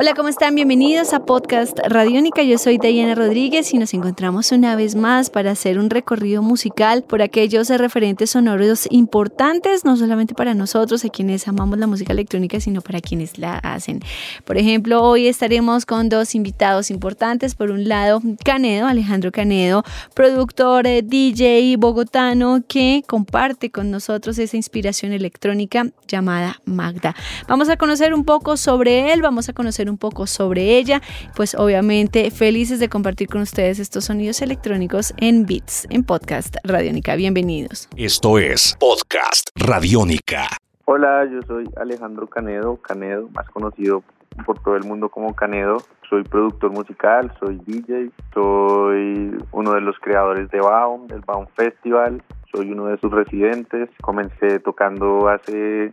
Hola, ¿cómo están? Bienvenidos a Podcast Radiónica. Yo soy Diana Rodríguez y nos encontramos una vez más para hacer un recorrido musical por aquellos referentes sonoros importantes, no solamente para nosotros, a quienes amamos la música electrónica, sino para quienes la hacen. Por ejemplo, hoy estaremos con dos invitados importantes. Por un lado, Canedo, Alejandro Canedo, productor, eh, DJ bogotano, que comparte con nosotros esa inspiración electrónica llamada Magda. Vamos a conocer un poco sobre él, vamos a conocer un poco sobre ella. Pues obviamente felices de compartir con ustedes estos sonidos electrónicos en Beats, en Podcast Radiónica. Bienvenidos. Esto es Podcast Radiónica. Hola, yo soy Alejandro Canedo, Canedo, más conocido por todo el mundo como Canedo. Soy productor musical, soy DJ, soy uno de los creadores de Baum, del Baum Festival, soy uno de sus residentes. Comencé tocando hace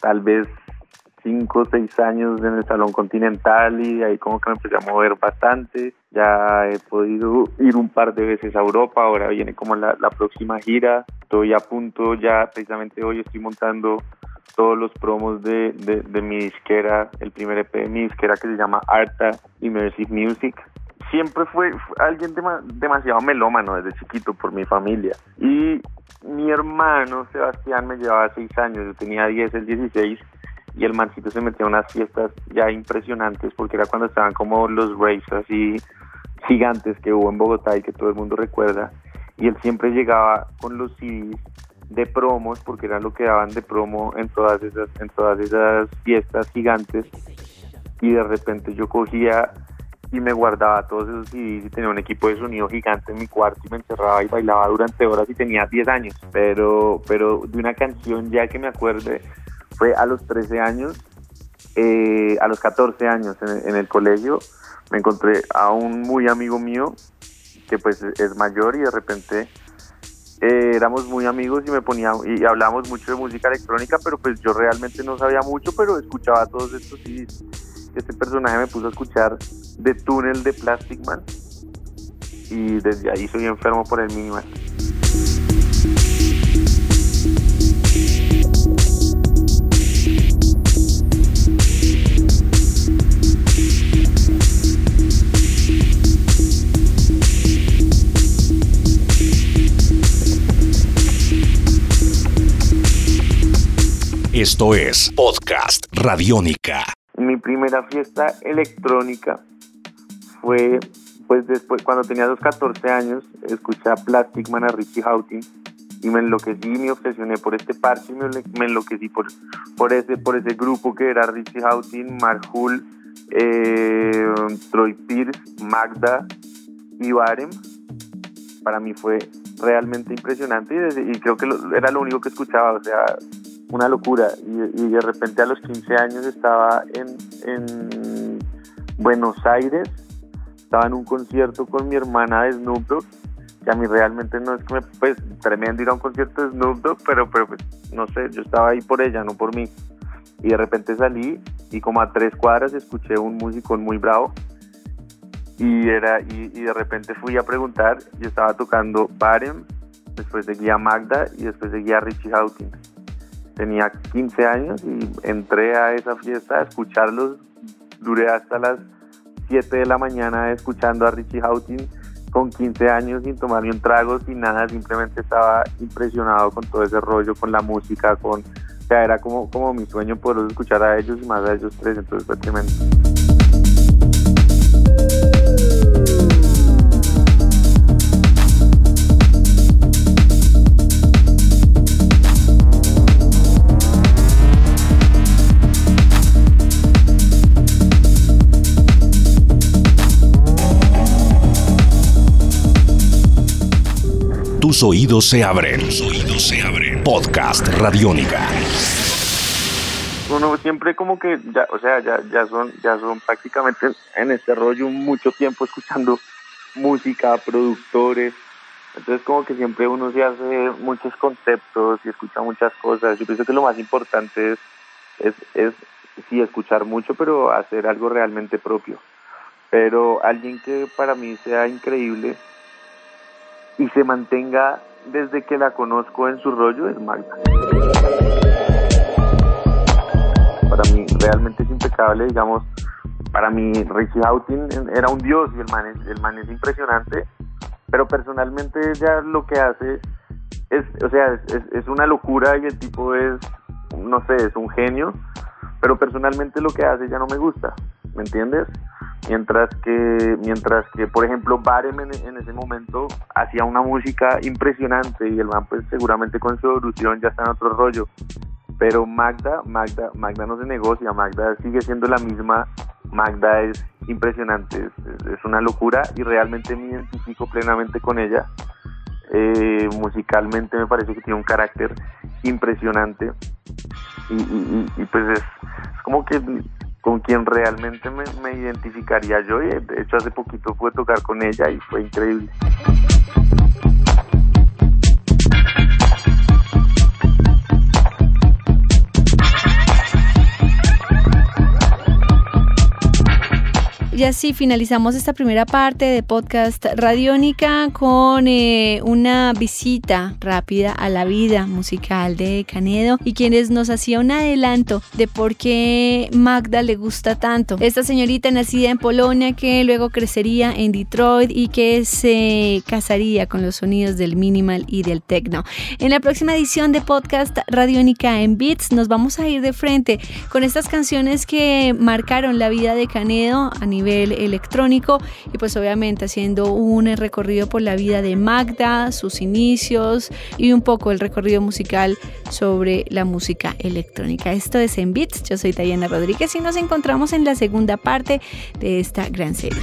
tal vez cinco o seis años en el Salón Continental y ahí como que me empecé a mover bastante. Ya he podido ir un par de veces a Europa, ahora viene como la, la próxima gira. Estoy a punto, ya precisamente hoy estoy montando todos los promos de, de, de mi disquera, el primer EP de mi disquera que se llama Arta Immersive Music siempre fue, alguien demasiado melómano desde chiquito por mi familia. Y mi hermano Sebastián me llevaba seis años, yo tenía 10, el 16, y el mancito se metía a unas fiestas ya impresionantes porque era cuando estaban como los raves así gigantes que hubo en Bogotá y que todo el mundo recuerda. Y él siempre llegaba con los CDs de promos porque era lo que daban de promo en todas esas en todas esas fiestas gigantes. Y de repente yo cogía y me guardaba todos esos CDs y tenía un equipo de sonido gigante en mi cuarto y me encerraba y bailaba durante horas y tenía 10 años. Pero pero de una canción ya que me acuerde fue a los 13 años, eh, a los 14 años en, el colegio, me encontré a un muy amigo mío que pues es mayor y de repente eh, éramos muy amigos y me ponía y hablábamos mucho de música electrónica, pero pues yo realmente no sabía mucho, pero escuchaba todos estos y este personaje me puso a escuchar The Tunnel de Plastic Man y desde ahí soy enfermo por el minimal. Esto es Podcast Radiónica. Mi primera fiesta electrónica fue pues después cuando tenía los 14 años escuché a Plastic Man a Richie Houghton y me enloquecí me obsesioné por este parche y me, enloquecí por, por ese por ese grupo que era Richie Houghton, Marhul, eh, Troy Pierce, Magda y Barem para mí fue realmente impresionante y, y creo que era lo único que escuchaba o sea una locura. Y, de repente a los 15 años estaba en, en Buenos Aires, estaba en un concierto con mi hermana de Snoop Dogg, que a mí realmente no es que me, pues tremendo ir a un concierto de Snoop Dogg, pero, pero pues no sé, yo estaba ahí por ella, no por mí. Y de repente salí y como a tres cuadras escuché un músico muy bravo y era y, de repente fui a preguntar y estaba tocando Barem, después seguía Magda y después seguía Richie Houghton tenía 15 años y entré a esa fiesta a escucharlos. Duré hasta las 7 de la mañana escuchando a Richie Houghton con 15 años sin tomarme un trago, sin nada, simplemente estaba impresionado con todo ese rollo, con la música, con... O sea, era como, como mi sueño poder escuchar a ellos y más a ellos tres, entonces fue tremendo. Tus oídos se abren. Tus oídos se abren. Podcast Radiónica. Uno siempre como que ya, o sea, ya, ya son, ya son prácticamente en este rollo mucho tiempo escuchando música, productores. Entonces como que siempre uno se hace muchos conceptos y escucha muchas cosas. Yo pienso que lo más importante es, es, es sí escuchar mucho, pero hacer algo realmente propio. pero alguien que para mí sea increíble y se mantenga desde que la conozco en su rollo es Magda. Para mí realmente es impecable, digamos, para mí Richie Houghton era un dios y el man es, el man es impresionante, pero personalmente ya lo que hace es, o sea, es, es una locura y el tipo es, no sé, es un genio, pero personalmente lo que hace ya no me gusta, ¿me entiendes? Mientras que mientras que por ejemplo Barem en, ese momento hacía una música impresionante y el man pues seguramente con su evolución ya está en otro rollo. Pero Magda Magda Magda no se negocia Magda sigue siendo la misma Magda es impresionante es, una locura y realmente me identifico plenamente con ella. Eh, musicalmente me parece que tiene un carácter impresionante y, pues es como que con quien realmente me, me, identificaría yo y de hecho hace poquito pude tocar con ella y fue increíble. Y así finalizamos esta primera parte de podcast Radiónica con eh, una visita rápida a la vida musical de Canedo y quienes nos hacía un adelanto de por qué Magda le gusta tanto. Esta señorita nacida en Polonia que luego crecería en Detroit y que se casaría con los sonidos del minimal y del techno. En la próxima edición de podcast Radiónica en Beats nos vamos a ir de frente con estas canciones que marcaron la vida de Canedo a electrónico y pues obviamente haciendo un recorrido por la vida de Magda, sus inicios y un poco el recorrido musical sobre la música electrónica. Esto es En Beats, yo soy Tayana Rodríguez y nos encontramos en la segunda parte de esta gran serie.